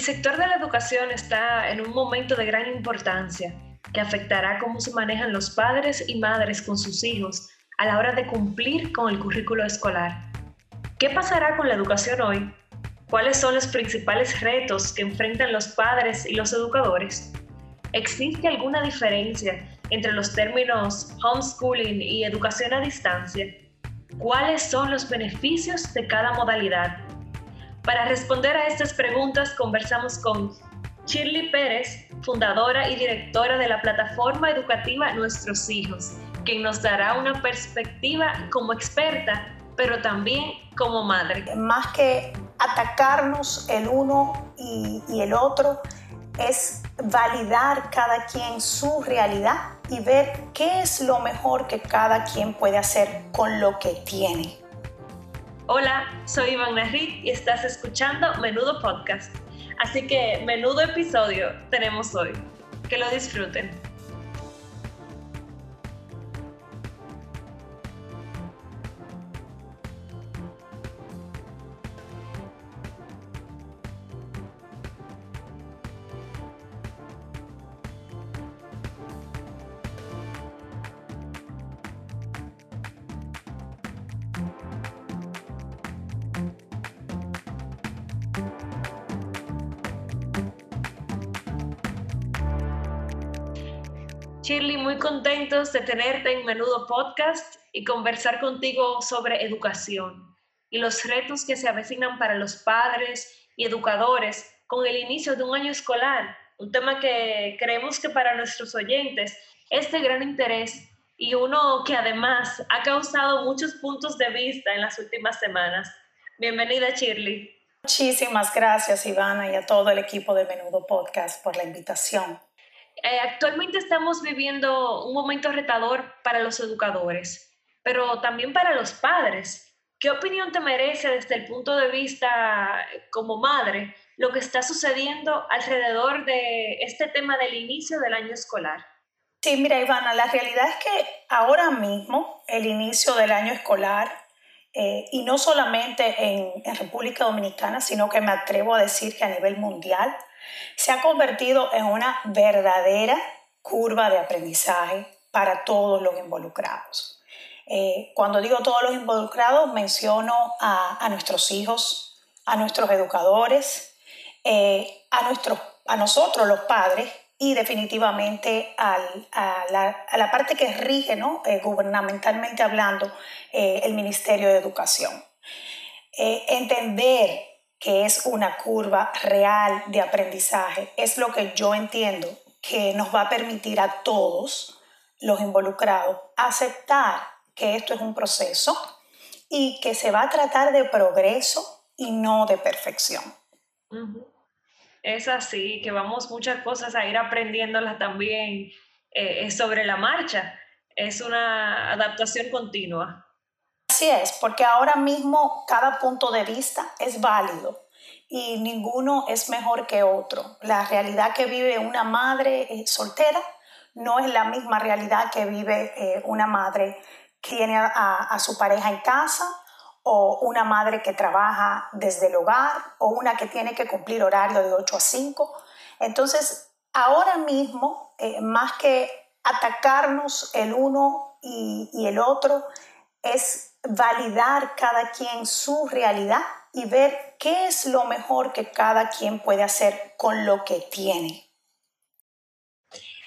sector de la educación está en un momento de gran importancia que afectará cómo se manejan los padres y madres con sus hijos a la hora de cumplir con el currículo escolar. ¿Qué pasará con la educación hoy? ¿Cuáles son los principales retos que enfrentan los padres y los educadores? ¿Existe alguna diferencia entre los términos homeschooling y educación a distancia? ¿Cuáles son los beneficios de cada modalidad? Para responder a estas preguntas conversamos con Shirley Pérez, fundadora y directora de la plataforma educativa Nuestros Hijos, quien nos dará una perspectiva como experta, pero también como madre. Más que atacarnos el uno y, el otro, es validar cada quien su realidad y ver qué es lo mejor que cada quien puede hacer con lo que tiene. Hola, soy Iván Narrit y estás escuchando Menudo Podcast. Así que menudo episodio tenemos hoy. Que lo disfruten. Contentos de tenerte en Menudo Podcast y conversar contigo sobre educación y los retos que se avecinan para los padres y educadores con el inicio de un año escolar, un tema que creemos que para nuestros oyentes es de gran interés y uno que además ha causado muchos puntos de vista en las últimas semanas. Bienvenida, Shirley. Muchísimas gracias, Ivana, y a todo el equipo de Menudo Podcast por la invitación. Eh, actualmente estamos viviendo un momento retador para los educadores, pero también para los padres. ¿Qué opinión te merece desde el punto de vista como madre lo que está sucediendo alrededor de este tema del inicio del año escolar? Sí, mira, Ivana, la realidad es que ahora mismo el inicio del año escolar, eh, y no solamente en, en República Dominicana, sino que me atrevo a decir que a nivel mundial, se ha convertido en una verdadera curva de aprendizaje para todos los involucrados. Eh, cuando digo todos los involucrados, menciono a, nuestros hijos, a nuestros educadores, eh, a, a nosotros los padres y definitivamente a, la, parte que rige, ¿no? Eh, gubernamentalmente hablando, el Ministerio de Educación. entender que es una curva real de aprendizaje, es lo que yo entiendo que nos va a permitir a todos los involucrados aceptar que esto es un proceso y que se va a tratar de progreso y no de perfección. Es así, que vamos muchas cosas a ir aprendiéndolas también eh, sobre la marcha. Es una adaptación continua. Así es, porque ahora mismo cada punto de vista es válido y ninguno es mejor que otro. La realidad que vive una madre eh, soltera no es la misma realidad que vive eh, una madre que tiene a, su pareja en casa o una madre que trabaja desde el hogar o una que tiene que cumplir horario de 8 a 5. Entonces, ahora mismo, eh, más que atacarnos el uno y el otro, es validar cada quien su realidad y ver qué es lo mejor que cada quien puede hacer con lo que tiene.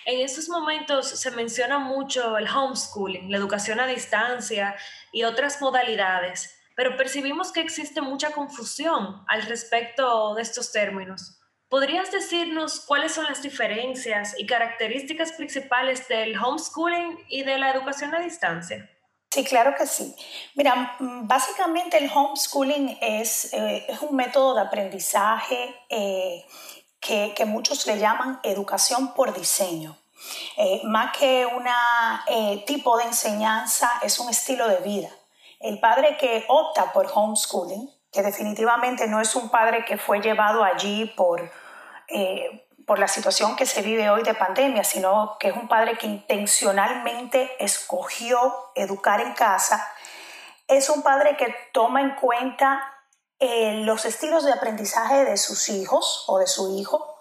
En estos momentos se menciona mucho el homeschooling, la educación a distancia y otras modalidades, pero percibimos que existe mucha confusión al respecto de estos términos. ¿Podrías decirnos cuáles son las diferencias y características principales del homeschooling y de la educación a distancia? Sí, claro que sí. Mira, mm, básicamente el homeschooling es, eh, es un método de aprendizaje eh, que, que, muchos le llaman educación por diseño. Eh, más que un tipo de enseñanza, es un estilo de vida. El padre que opta por homeschooling, que definitivamente no es un padre que fue llevado allí por, por la situación que se vive hoy de pandemia, sino que es un padre que intencionalmente escogió educar en casa, es un padre que toma en cuenta eh, los estilos de aprendizaje de sus hijos o de su hijo,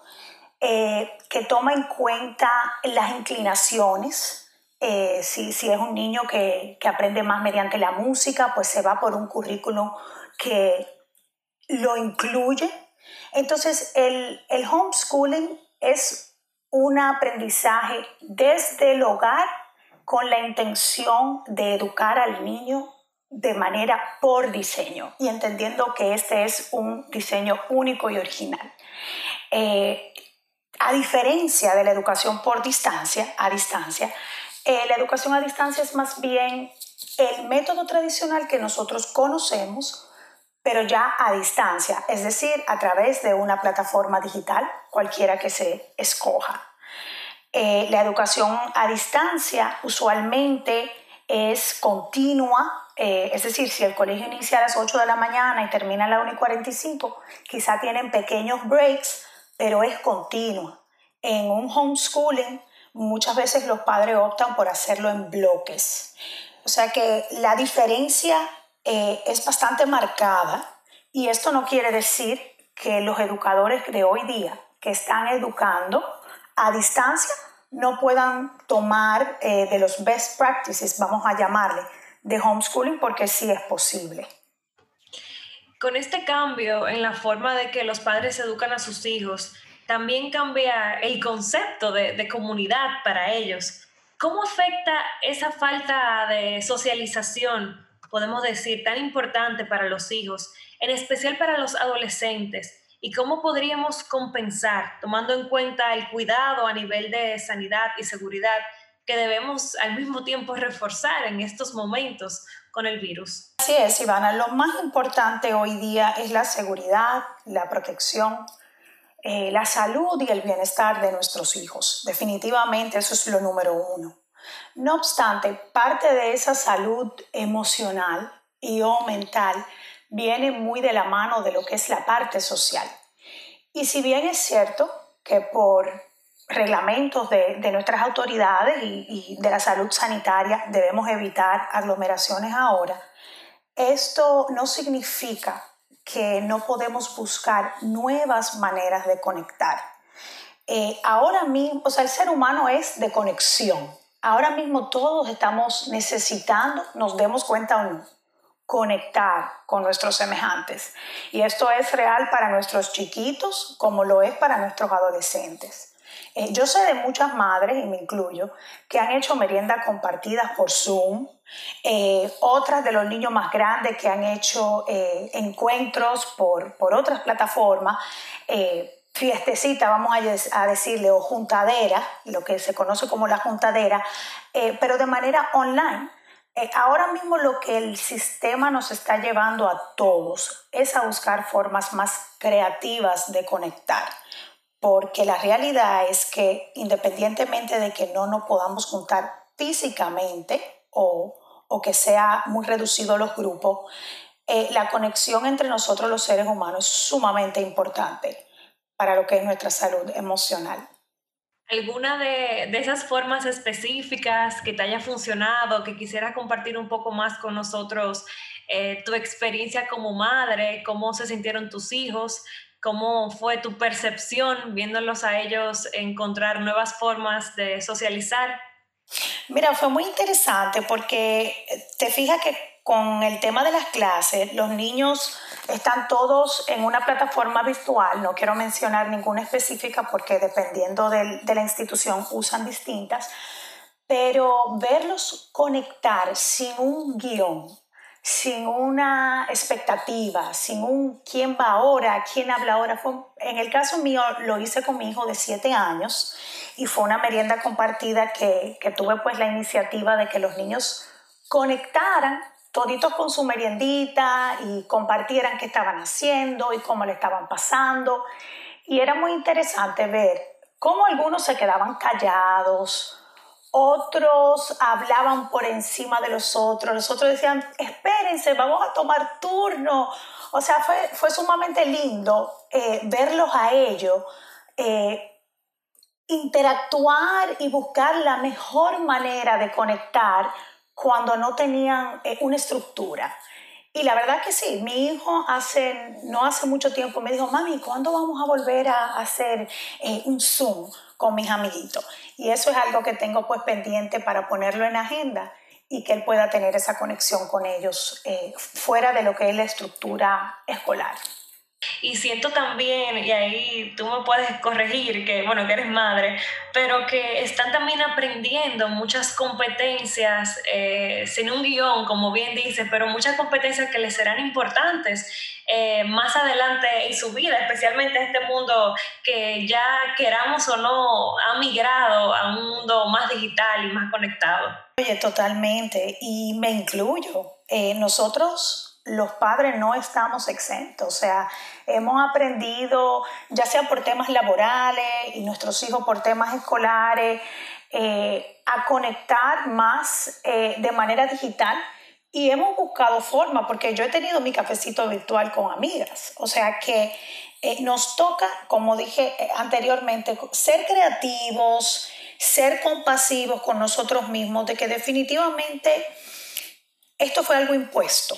eh, que toma en cuenta las inclinaciones. Eh, si, si, es un niño que, que, aprende más mediante la música, pues se va por un currículum que lo incluye. Entonces, el, el homeschooling es un aprendizaje desde el hogar con la intención de educar al niño de manera por diseño y entendiendo que este es un diseño único y original. Eh, a diferencia de la educación por distancia, a distancia, eh, la educación a distancia es más bien el método tradicional que nosotros conocemos, pero ya a distancia, es decir, a través de una plataforma digital, cualquiera que se escoja. Eh, la educación a distancia usualmente es continua, eh, es decir, si el colegio inicia a las 8 de la mañana y termina a las 1 y 45, quizá tienen pequeños breaks, pero es continua. En un homeschooling, muchas veces los padres optan por hacerlo en bloques. O sea que la diferencia eh, es bastante marcada y esto no quiere decir que los educadores de hoy día que están educando a distancia no puedan tomar eh, de los best practices, vamos a llamarle, de homeschooling porque sí es posible. Con este cambio en la forma de que los padres educan a sus hijos, también cambia el concepto de, de comunidad para ellos. ¿Cómo afecta esa falta de socialización, podemos decir, tan importante para los hijos, en especial para los adolescentes? y cómo podríamos compensar, tomando en cuenta el cuidado a nivel de sanidad y seguridad que debemos al mismo tiempo reforzar en estos momentos con el virus. Así es, Ivana. Lo más importante hoy día es la seguridad, la protección, eh, la salud y el bienestar de nuestros hijos. Definitivamente eso es lo número uno. No obstante, parte de esa salud emocional y o mental viene muy de la mano de lo que es la parte social. Y si bien es cierto que por reglamentos de, nuestras autoridades y, y, de la salud sanitaria debemos evitar aglomeraciones ahora, esto no significa que no podemos buscar nuevas maneras de conectar. Eh, ahora mismo, o sea, el ser humano es de conexión. Ahora mismo todos estamos necesitando, nos demos cuenta o conectar con nuestros semejantes. Y esto es real para nuestros chiquitos como lo es para nuestros adolescentes. Eh, yo sé de muchas madres, y me incluyo, que han hecho meriendas compartidas por Zoom, eh, otras de los niños más grandes que han hecho eh, encuentros por, por, otras plataformas, fiestecita, vamos a, decirle, o juntadera, lo que se conoce como la juntadera, pero de manera online. Eh, ahora mismo lo que el sistema nos está llevando a todos es a buscar formas más creativas de conectar, porque la realidad es que independientemente de que no nos podamos juntar físicamente o, que sea muy reducido los grupos, eh, la conexión entre nosotros los seres humanos es sumamente importante para lo que es nuestra salud emocional alguna de, esas formas específicas que te haya funcionado, que quisiera compartir un poco más con nosotros, eh, tu experiencia como madre, cómo se sintieron tus hijos, cómo fue tu percepción viéndolos a ellos encontrar nuevas formas de socializar. Mira, fue muy interesante porque te fijas que con el tema de las clases, los niños están todos en una plataforma virtual, no quiero mencionar ninguna específica porque dependiendo de la institución usan distintas, pero verlos conectar sin un guion, sin una expectativa, sin un quién va ahora, quién habla ahora. en el caso mío lo hice con mi hijo de siete años y fue una merienda compartida que, que tuve pues la iniciativa de que los niños conectaran toditos con su meriendita y compartieran qué estaban haciendo y cómo le estaban pasando. Y era muy interesante ver cómo algunos se quedaban callados, otros hablaban por encima de los otros, los otros decían, espérense, vamos a tomar turno. O sea, fue, fue sumamente lindo eh, verlos a ellos. Eh, interactuar y buscar la mejor manera de conectar cuando no tenían eh, una estructura. Y la verdad que sí, mi hijo hace, no hace mucho tiempo me dijo, mami, ¿cuándo vamos a volver a hacer eh, un Zoom con mis amiguitos? Y eso es algo que tengo pues pendiente para ponerlo en agenda y que él pueda tener esa conexión con ellos eh, fuera de lo que es la estructura escolar. Y siento también, y ahí tú me puedes corregir, que bueno, que eres madre, pero que están también aprendiendo muchas competencias eh, sin un guion, como bien dices, pero muchas competencias que les serán importantes eh, más adelante en su vida, especialmente este mundo que ya queramos o no ha migrado a un mundo más digital y más conectado. Oye, totalmente, y me incluyo. Eh, nosotros los padres no estamos exentos, o sea, hemos aprendido, ya sea por temas laborales y nuestros hijos por temas escolares, eh, a conectar más eh, de manera digital y hemos buscado forma, porque yo he tenido mi cafecito virtual con amigas, o sea que eh, nos toca, como dije anteriormente, ser creativos, ser compasivos con nosotros mismos, de que definitivamente esto fue algo impuesto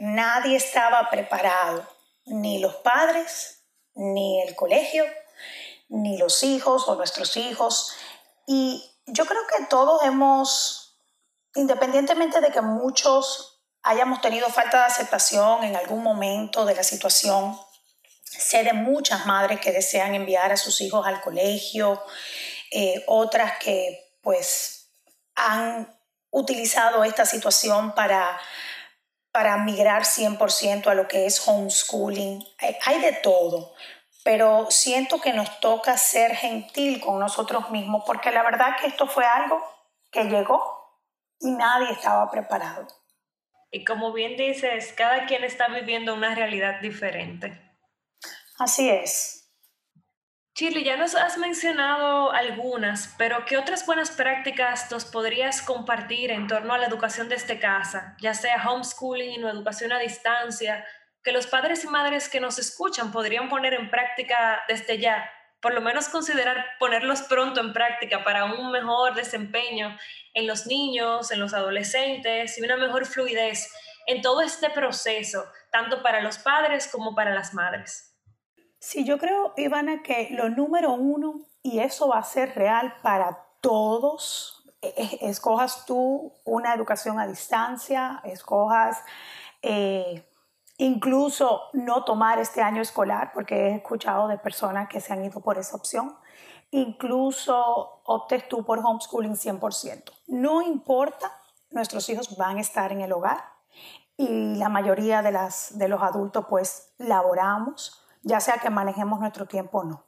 Nadie estaba preparado, ni los padres, ni el colegio, ni los hijos o nuestros hijos. Y yo creo que todos hemos, independientemente de que muchos hayamos tenido falta de aceptación en algún momento de la situación, sé de muchas madres que desean enviar a sus hijos al colegio, eh, otras que pues han utilizado esta situación para para migrar 100% a lo que es homeschooling. Hay de todo, pero siento que nos toca ser gentil con nosotros mismos porque la verdad que esto fue algo que llegó y nadie estaba preparado. Y como bien dices, cada quien está viviendo una realidad diferente. Así es. Shirley, ya nos has mencionado algunas, pero ¿qué otras buenas prácticas nos podrías compartir en torno a la educación desde casa, ya sea homeschooling o educación a distancia, que los padres y madres que nos escuchan podrían poner en práctica desde ya? Por lo menos considerar ponerlos pronto en práctica para un mejor desempeño en los niños, en los adolescentes y una mejor fluidez en todo este proceso, tanto para los padres como para las madres. Sí, yo creo, Ivana, que lo número uno, y eso va a ser real para todos, e, e, escojas tú una educación a distancia, escojas eh, incluso no tomar este año escolar, porque he escuchado de personas que se han ido por esa opción, incluso optes tú por homeschooling 100%. No importa, nuestros hijos van a estar en el hogar y la mayoría de, las, de los adultos pues laboramos ya sea que manejemos nuestro tiempo o no.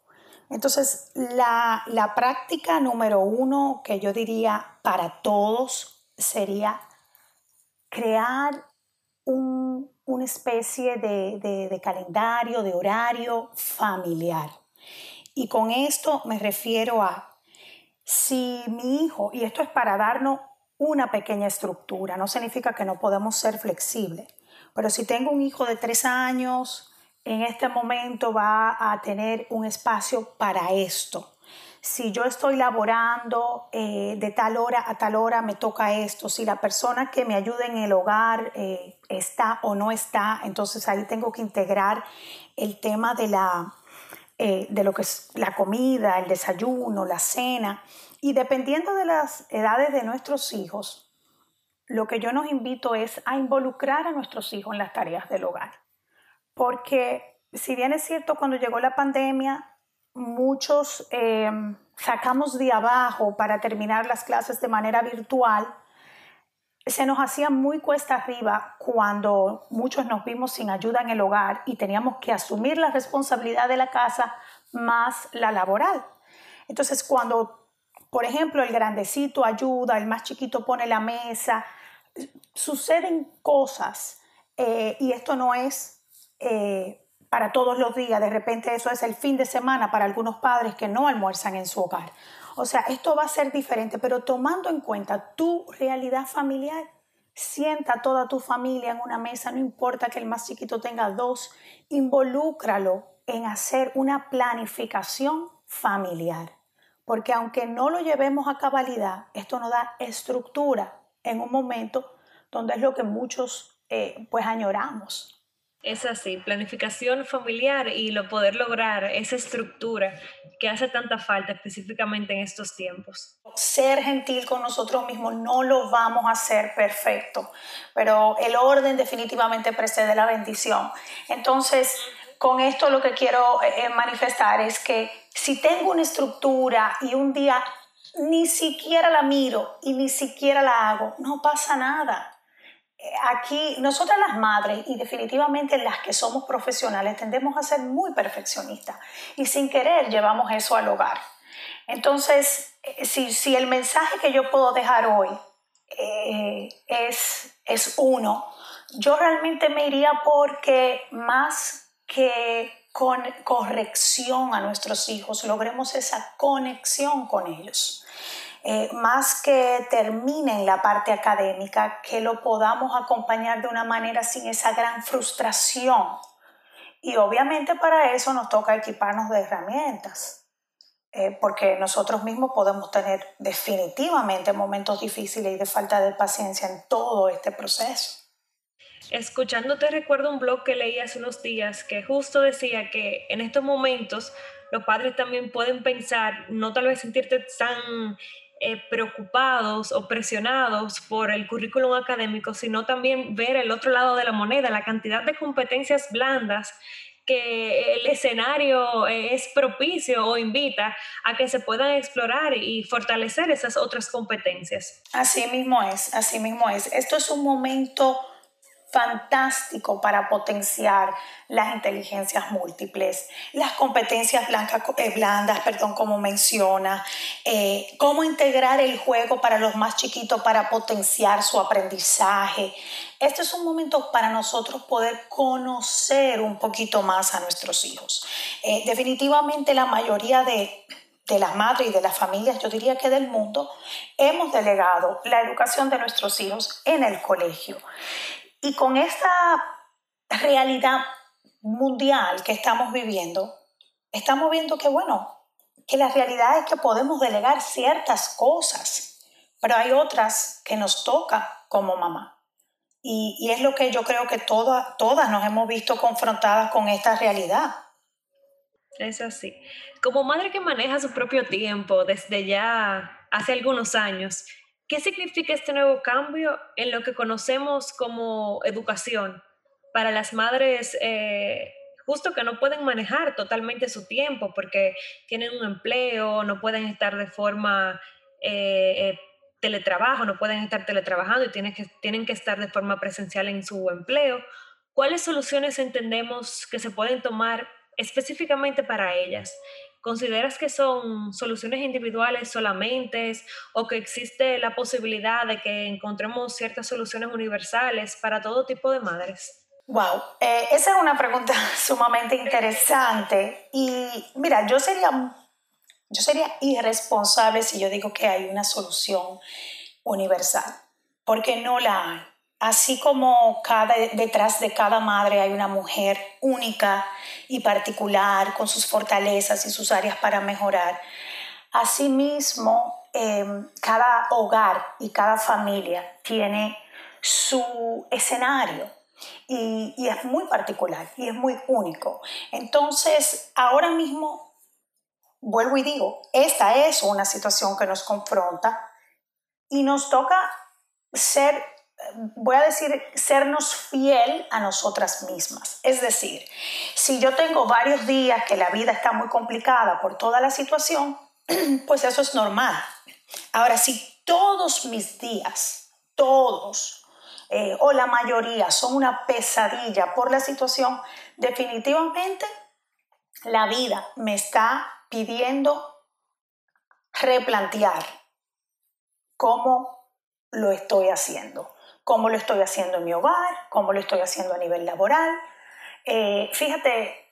Entonces, la, práctica número uno que yo diría para todos sería crear una especie de, de calendario, de horario familiar. Y con esto me refiero a si mi hijo, y esto es para darnos una pequeña estructura, no significa que no podemos ser flexibles, pero si tengo un hijo de tres años, en este momento va a tener un espacio para esto. Si yo estoy laborando eh, de tal hora a tal hora, me toca esto. Si la persona que me ayuda en el hogar eh, está o no está, entonces ahí tengo que integrar el tema de, la, eh, de lo que es la comida, el desayuno, la cena. Y dependiendo de las edades de nuestros hijos, lo que yo nos invito es a involucrar a nuestros hijos en las tareas del hogar porque si bien es cierto, cuando llegó la pandemia, muchos eh, sacamos de abajo para terminar las clases de manera virtual, se nos hacía muy cuesta arriba cuando muchos nos vimos sin ayuda en el hogar y teníamos que asumir la responsabilidad de la casa más la laboral. Entonces, cuando, por ejemplo, el grandecito ayuda, el más chiquito pone la mesa, suceden cosas eh, y esto no es eh, para todos los días. De repente eso es el fin de semana para algunos padres que no almuerzan en su hogar. O sea, esto va a ser diferente, pero tomando en cuenta tu realidad familiar, sienta toda tu familia en una mesa, no importa que el más chiquito tenga dos, involúcralo en hacer una planificación familiar. Porque aunque no lo llevemos a cabalidad, esto nos da estructura en un momento donde es lo que muchos eh, pues añoramos. Es así, planificación familiar y lo poder lograr esa estructura que hace tanta falta específicamente en estos tiempos. Ser gentil con nosotros mismos no lo vamos a hacer perfecto, pero el orden definitivamente precede la bendición. Entonces, con esto lo que quiero eh, manifestar es que si tengo una estructura y un día ni siquiera la miro y ni siquiera la hago, no pasa nada aquí nosotras las madres y definitivamente las que somos profesionales tendemos a ser muy perfeccionistas y sin querer llevamos eso al hogar. Entonces, eh, si, el mensaje que yo puedo dejar hoy eh, es, es uno, yo realmente me iría porque más que con corrección a nuestros hijos, logremos esa conexión con ellos. Eh, más que termine en la parte académica, que lo podamos acompañar de una manera sin esa gran frustración. Y obviamente para eso nos toca equiparnos de herramientas, eh, porque nosotros mismos podemos tener definitivamente momentos difíciles y de falta de paciencia en todo este proceso. Escuchándote recuerdo un blog que leí hace unos días que justo decía que en estos momentos los padres también pueden pensar, no tal vez sentirte tan eh, preocupados o presionados por el currículum académico, sino también ver el otro lado de la moneda, la cantidad de competencias blandas que el escenario es propicio o invita a que se puedan explorar y fortalecer esas otras competencias. Así mismo es, así mismo es. Esto es un momento fantástico para potenciar las inteligencias múltiples, las competencias eh, blandas, perdón, como menciona, eh, cómo integrar el juego para los más chiquitos para potenciar su aprendizaje. Este es un momento para nosotros poder conocer un poquito más a nuestros hijos. Eh, definitivamente la mayoría de, de las madres y de las familias, yo diría que del mundo, hemos delegado la educación de nuestros hijos en el colegio. Y con esta realidad mundial que estamos viviendo, estamos viendo que, bueno, que la realidad es que podemos delegar ciertas cosas, pero hay otras que nos toca como mamá. Y, es lo que yo creo que todas, todas nos hemos visto confrontadas con esta realidad. Es así. Como madre que maneja su propio tiempo desde ya hace algunos años, ¿Qué significa este nuevo cambio en lo que conocemos como educación para las madres eh, justo que no pueden manejar totalmente su tiempo porque tienen un empleo, no pueden estar de forma eh, eh, teletrabajo, no pueden estar teletrabajando y tienen que, tienen que estar de forma presencial en su empleo? ¿Cuáles soluciones entendemos que se pueden tomar específicamente para ellas? ¿Consideras que son soluciones individuales solamente o que existe la posibilidad de que encontremos ciertas soluciones universales para todo tipo de madres? Wow, eh, esa es una pregunta sumamente interesante y mira, yo sería, yo sería irresponsable si yo digo que hay una solución universal, porque no la hay. Así como cada, detrás de cada madre hay una mujer única y particular con sus fortalezas y sus áreas para mejorar, asimismo em, cada hogar y cada familia tiene su escenario y es muy particular y es muy único. Entonces, ahora mismo, vuelvo y digo, esta es una situación que nos confronta y nos toca ser voy a decir, sernos fiel a nosotras mismas. Es decir, si yo tengo varios días que la vida está muy complicada por toda la situación, pues eso es normal. Ahora, si todos mis días, todos, eh, o la mayoría son una pesadilla por la situación, definitivamente la vida me está pidiendo replantear cómo lo estoy haciendo cómo lo estoy haciendo en mi hogar, cómo lo estoy haciendo a nivel laboral. Eh, fíjate,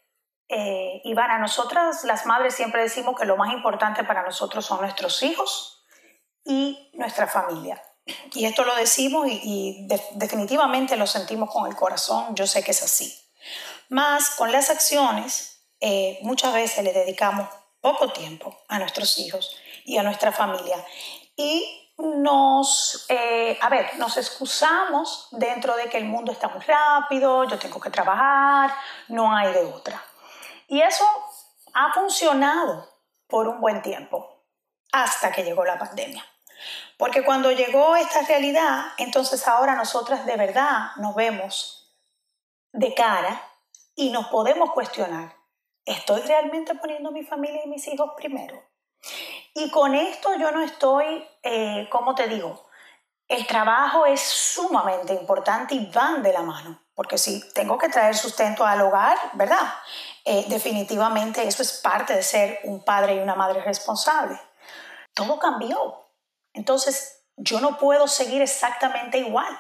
eh, Ivana, nosotras las madres siempre decimos que lo más importante para nosotros son nuestros hijos y nuestra familia. Y esto lo decimos y, definitivamente lo sentimos con el corazón, yo sé que es así. Más con las acciones, eh, muchas veces le dedicamos poco tiempo a nuestros hijos y a nuestra familia. Y nos, eh, a ver, nos excusamos dentro de que el mundo está muy rápido, yo tengo que trabajar, no hay de otra. Y eso ha funcionado por un buen tiempo, hasta que llegó la pandemia. Porque cuando llegó esta realidad, entonces ahora nosotras de verdad nos vemos de cara y nos podemos cuestionar, ¿estoy realmente poniendo mi familia y mis hijos primero? Y con esto yo no estoy, eh, como te digo, el trabajo es sumamente importante y van de la mano, porque si tengo que traer sustento al hogar, ¿verdad? Eh, definitivamente eso es parte de ser un padre y una madre responsable. Todo cambió. Entonces, yo no puedo seguir exactamente igual.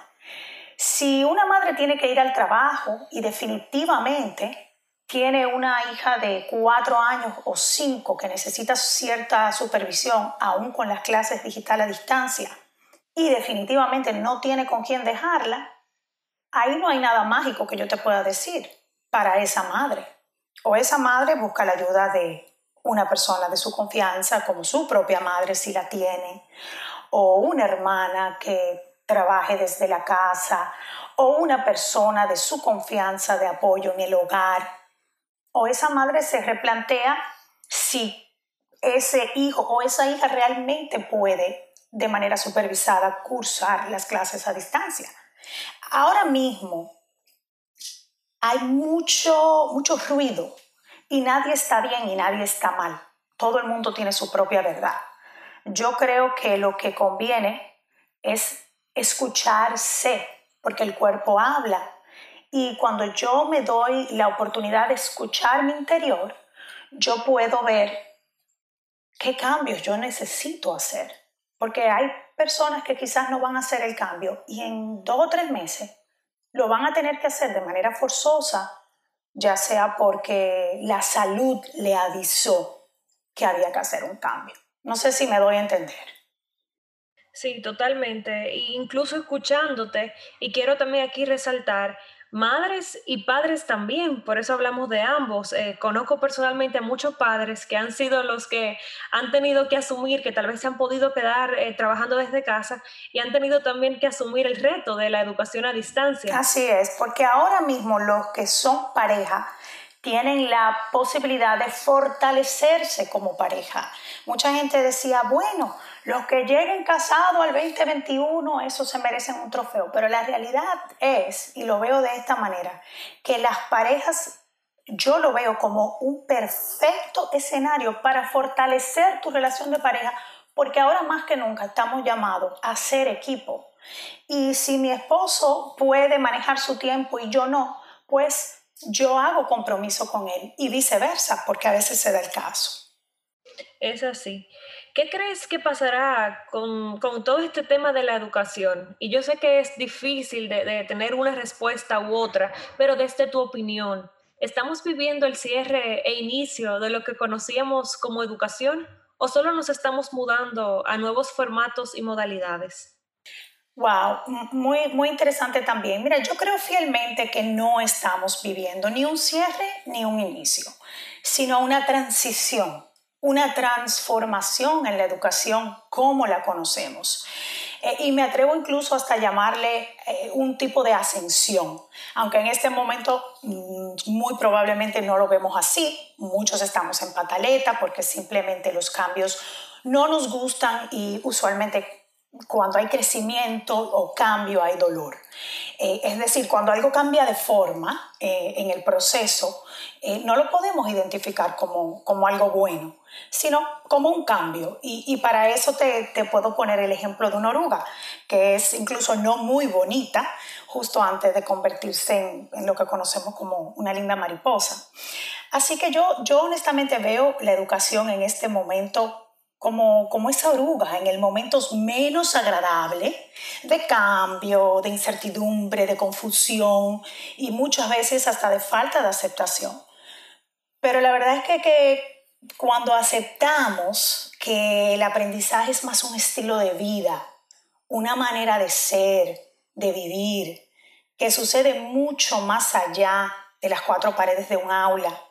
Si una madre tiene que ir al trabajo y definitivamente tiene una hija de cuatro años o cinco que necesita cierta supervisión, aún con las clases digitales a distancia, y definitivamente no tiene con quién dejarla, ahí no hay nada mágico que yo te pueda decir para esa madre. O esa madre busca la ayuda de una persona de su confianza, como su propia madre si la tiene, o una hermana que trabaje desde la casa, o una persona de su confianza de apoyo en el hogar o esa madre se replantea si ese hijo o esa hija realmente puede de manera supervisada cursar las clases a distancia. Ahora mismo hay mucho, mucho ruido y nadie está bien y nadie está mal. Todo el mundo tiene su propia verdad. Yo creo que lo que conviene es escucharse, porque el cuerpo habla y cuando yo me doy la oportunidad de escuchar mi interior, yo puedo ver qué cambios yo necesito hacer. Porque hay personas que quizás no van a hacer el cambio y en dos o tres meses lo van a tener que hacer de manera forzosa, ya sea porque la salud le avisó que había que hacer un cambio. No sé si me doy a entender. Sí, totalmente. incluso escuchándote, y quiero también aquí resaltar Madres y padres también, por eso hablamos de ambos. Eh, conozco personalmente a muchos padres que han sido los que han tenido que asumir, que tal vez se han podido quedar eh, trabajando desde casa y han tenido también que asumir el reto de la educación a distancia. Así es, porque ahora mismo los que son pareja tienen la posibilidad de fortalecerse como pareja. Mucha gente decía, bueno, los que lleguen casados al 2021, eso se merecen un trofeo. Pero la realidad es, y lo veo de esta manera, que las parejas, yo lo veo como un perfecto escenario para fortalecer tu relación de pareja, porque ahora más que nunca estamos llamados a ser equipo. Y si mi esposo puede manejar su tiempo y yo no, pues yo hago compromiso con él y viceversa, porque a veces se da el caso. Es así. ¿Qué crees que pasará con, todo este tema de la educación? Y yo sé que es difícil de, tener una respuesta u otra, pero desde tu opinión, ¿estamos viviendo el cierre e inicio de lo que conocíamos como educación o solo nos estamos mudando a nuevos formatos y modalidades? Wow, muy, muy interesante también. Mira, yo creo fielmente que no estamos viviendo ni un cierre ni un inicio, sino una transición una transformación en la educación como la conocemos. Eh, y me atrevo incluso hasta llamarle eh, un tipo de ascensión, aunque en este momento mm, muy probablemente no lo vemos así, muchos estamos en pataleta porque simplemente los cambios no nos gustan y usualmente cuando hay crecimiento o cambio hay dolor. Eh, es decir, cuando algo cambia de forma eh, en el proceso, eh, no lo podemos identificar como, como, algo bueno, sino como un cambio. Y, para eso te, puedo poner el ejemplo de una oruga, que es incluso no muy bonita, justo antes de convertirse en, en lo que conocemos como una linda mariposa. Así que yo, yo honestamente veo la educación en este momento como, como esa oruga en el momento menos agradable de cambio, de incertidumbre, de confusión y muchas veces hasta de falta de aceptación. Pero la verdad es que, que cuando aceptamos que el aprendizaje es más un estilo de vida, una manera de ser, de vivir, que sucede mucho más allá de las cuatro paredes de un aula,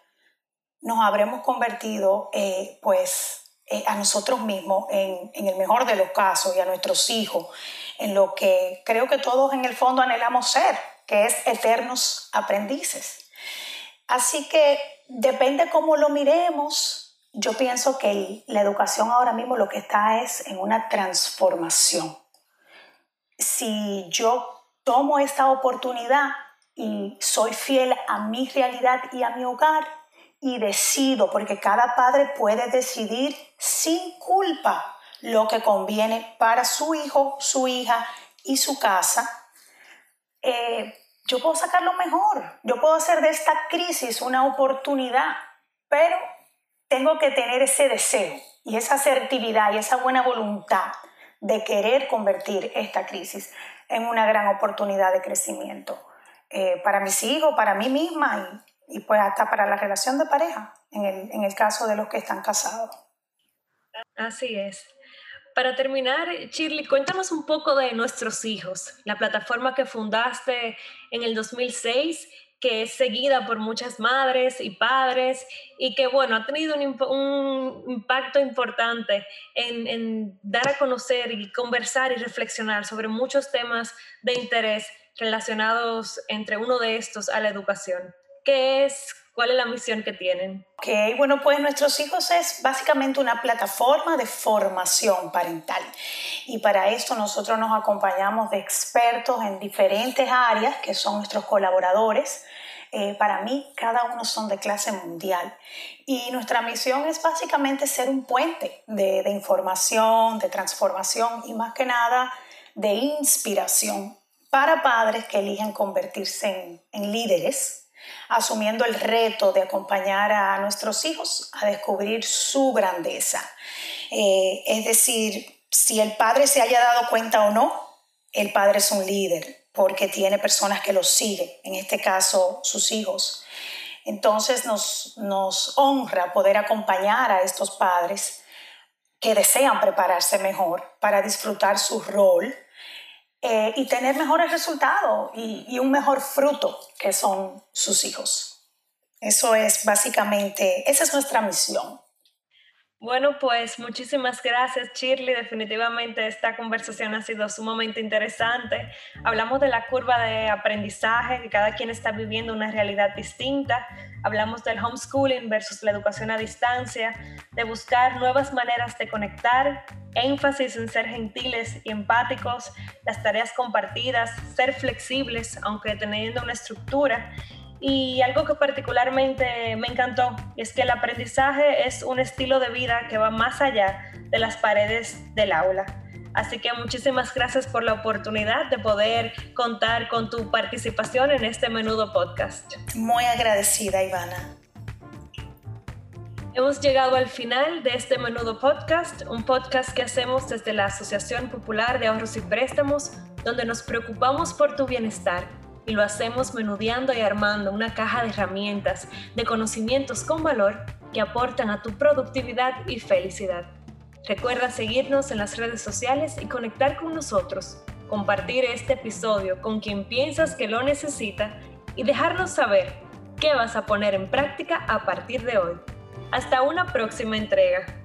nos habremos convertido eh, pues a nosotros mismos, en, en el mejor de los casos, y a nuestros hijos, en lo que creo que todos en el fondo anhelamos ser, que es eternos aprendices. Así que depende cómo lo miremos, yo pienso que la educación ahora mismo lo que está es en una transformación. Si yo tomo esta oportunidad y soy fiel a mi realidad y a mi hogar y decido, porque cada padre puede decidir sin culpa lo que conviene para su hijo, su hija y su casa, eh, yo puedo sacar lo mejor. Yo puedo hacer de esta crisis una oportunidad, pero tengo que tener ese deseo y esa asertividad y esa buena voluntad de querer convertir esta crisis en una gran oportunidad de crecimiento eh, para mis hijos, para mí misma y, pues hasta para la relación de pareja, en el, en el caso de los que están casados. Así es. Para terminar, Shirley, cuéntanos un poco de Nuestros Hijos, la plataforma que fundaste en el 2006 que es seguida por muchas madres y padres y que, bueno, ha tenido un, impacto importante en, en, dar a conocer y conversar y reflexionar sobre muchos temas de interés relacionados entre uno de estos a la educación. ¿Qué es? ¿Cuál es la misión que tienen? Ok, bueno, pues Nuestros Hijos es básicamente una plataforma de formación parental. Y para esto nosotros nos acompañamos de expertos en diferentes áreas que son nuestros colaboradores. Eh, para mí, cada uno son de clase mundial. Y nuestra misión es básicamente ser un puente de, de información, de transformación y más que nada de inspiración para padres que eligen convertirse en, en líderes asumiendo el reto de acompañar a nuestros hijos a descubrir su grandeza. Eh, es decir, si el padre se haya dado cuenta o no, el padre es un líder porque tiene personas que lo siguen, en este caso sus hijos. Entonces nos, nos honra poder acompañar a estos padres que desean prepararse mejor para disfrutar su rol eh, y tener mejores resultados y, y, un mejor fruto que son sus hijos. Eso es básicamente, esa es nuestra misión. Bueno, pues muchísimas gracias, Shirley. Definitivamente esta conversación ha sido sumamente interesante. Hablamos de la curva de aprendizaje, que cada quien está viviendo una realidad distinta. Hablamos del homeschooling versus la educación a distancia, de buscar nuevas maneras de conectar, énfasis en ser gentiles y empáticos, las tareas compartidas, ser flexibles, aunque teniendo una estructura y algo que particularmente me encantó es que el aprendizaje es un estilo de vida que va más allá de las paredes del aula. Así que muchísimas gracias por la oportunidad de poder contar con tu participación en este menudo podcast. Muy agradecida, Ivana. Hemos llegado al final de este menudo podcast, un podcast que hacemos desde la Asociación Popular de Ahorros y Préstamos, donde nos preocupamos por tu bienestar y lo hacemos menudeando y armando una caja de herramientas, de conocimientos con valor que aportan a tu productividad y felicidad. Recuerda seguirnos en las redes sociales y conectar con nosotros, compartir este episodio con quien piensas que lo necesita y dejarnos saber qué vas a poner en práctica a partir de hoy. Hasta una próxima entrega.